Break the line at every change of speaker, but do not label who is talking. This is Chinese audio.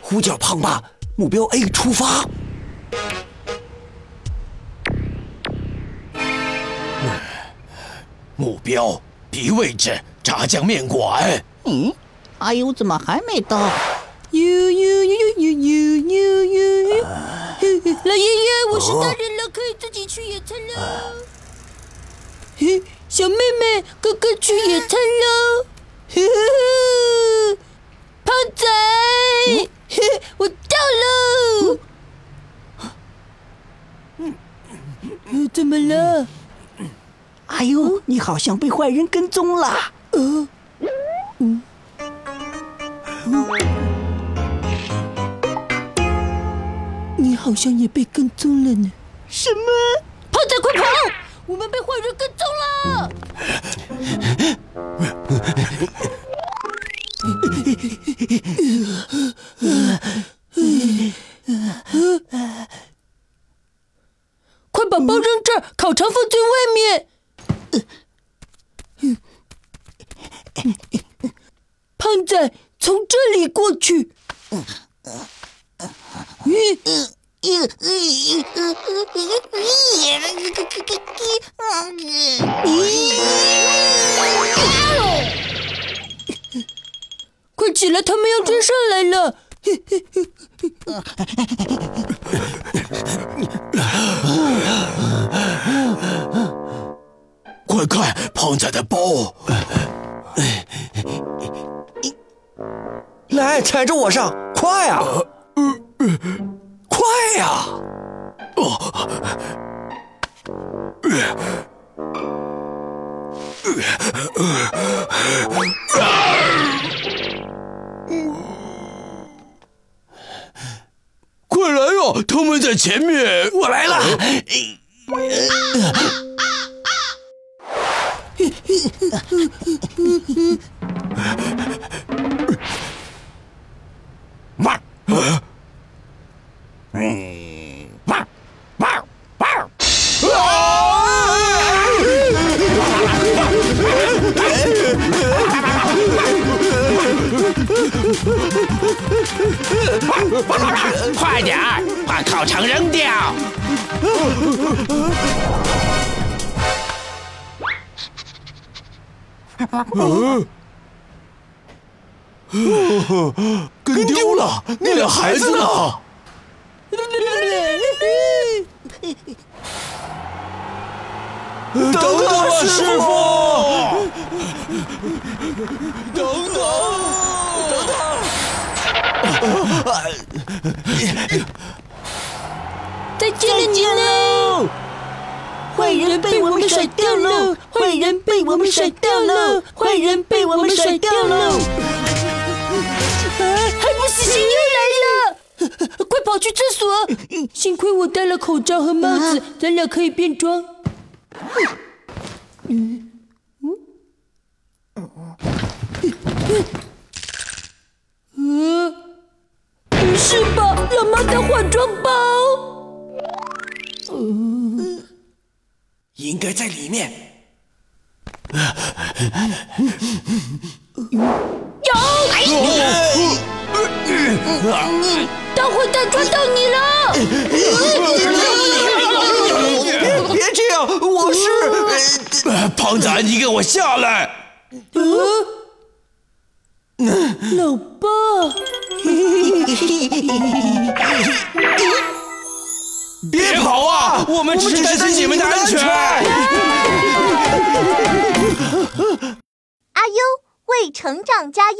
呼叫胖爸，目标 A 出发。
目标 B 位置炸酱面馆。
嗯，阿 U 怎么还没到？U U U U U U U U U U。老爷爷，我是大人。可以自己去野餐了。嘿，小妹妹，哥哥去野餐喽。呵呵呵，胖仔，嘿，我到了。嗯，怎么了？
哎呦，你好像被坏人跟踪了。呃，嗯，
你好像也被跟踪了呢。
什么？
胖仔，快跑！我们被坏人跟踪了。快把包扔这儿，烤肠放最外面。胖仔，从这里过去。嗯快起来，他们要追上来了！
快看，胖仔的包！
来，踩着我上，快啊！呀！哦！
快来呀！他们在前面，
我来了。
快点儿，把烤肠扔掉！嗯跟丢了，那俩孩子呢？等等啊，师傅！等等！
再见了，你喽！坏人被我们甩掉了！坏人被我们甩掉了！坏人被我们甩掉喽！还不死心又来了！快跑去厕所！幸亏我戴了口罩和帽子，咱俩可以变装。嗯嗯嗯，不是吧？老妈的化妆包？
嗯，应该在里面。
有！大坏蛋抓到你了！
别这样，我是
胖仔，你给我下来！
老爸，
别跑啊！我们只是担心你们的安全。
阿优为成长加油。